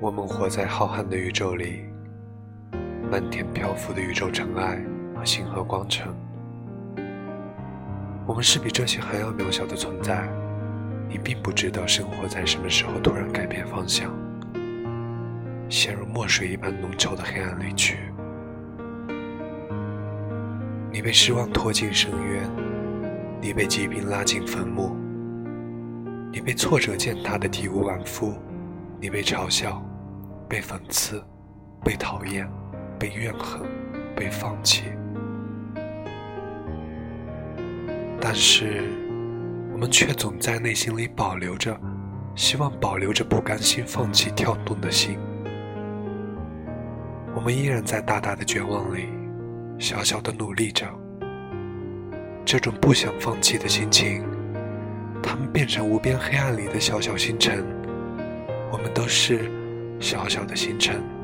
我们活在浩瀚的宇宙里，漫天漂浮的宇宙尘埃和星河光尘。我们是比这些还要渺小的存在。你并不知道生活在什么时候突然改变方向，陷入墨水一般浓稠的黑暗里去。你被失望拖进深渊，你被疾病拉进坟墓，你被挫折践踏的体无完肤，你被嘲笑。被讽刺，被讨厌，被怨恨，被放弃。但是，我们却总在内心里保留着，希望保留着不甘心放弃跳动的心。我们依然在大大的绝望里，小小的努力着。这种不想放弃的心情，它们变成无边黑暗里的小小星辰。我们都是。小小的星辰。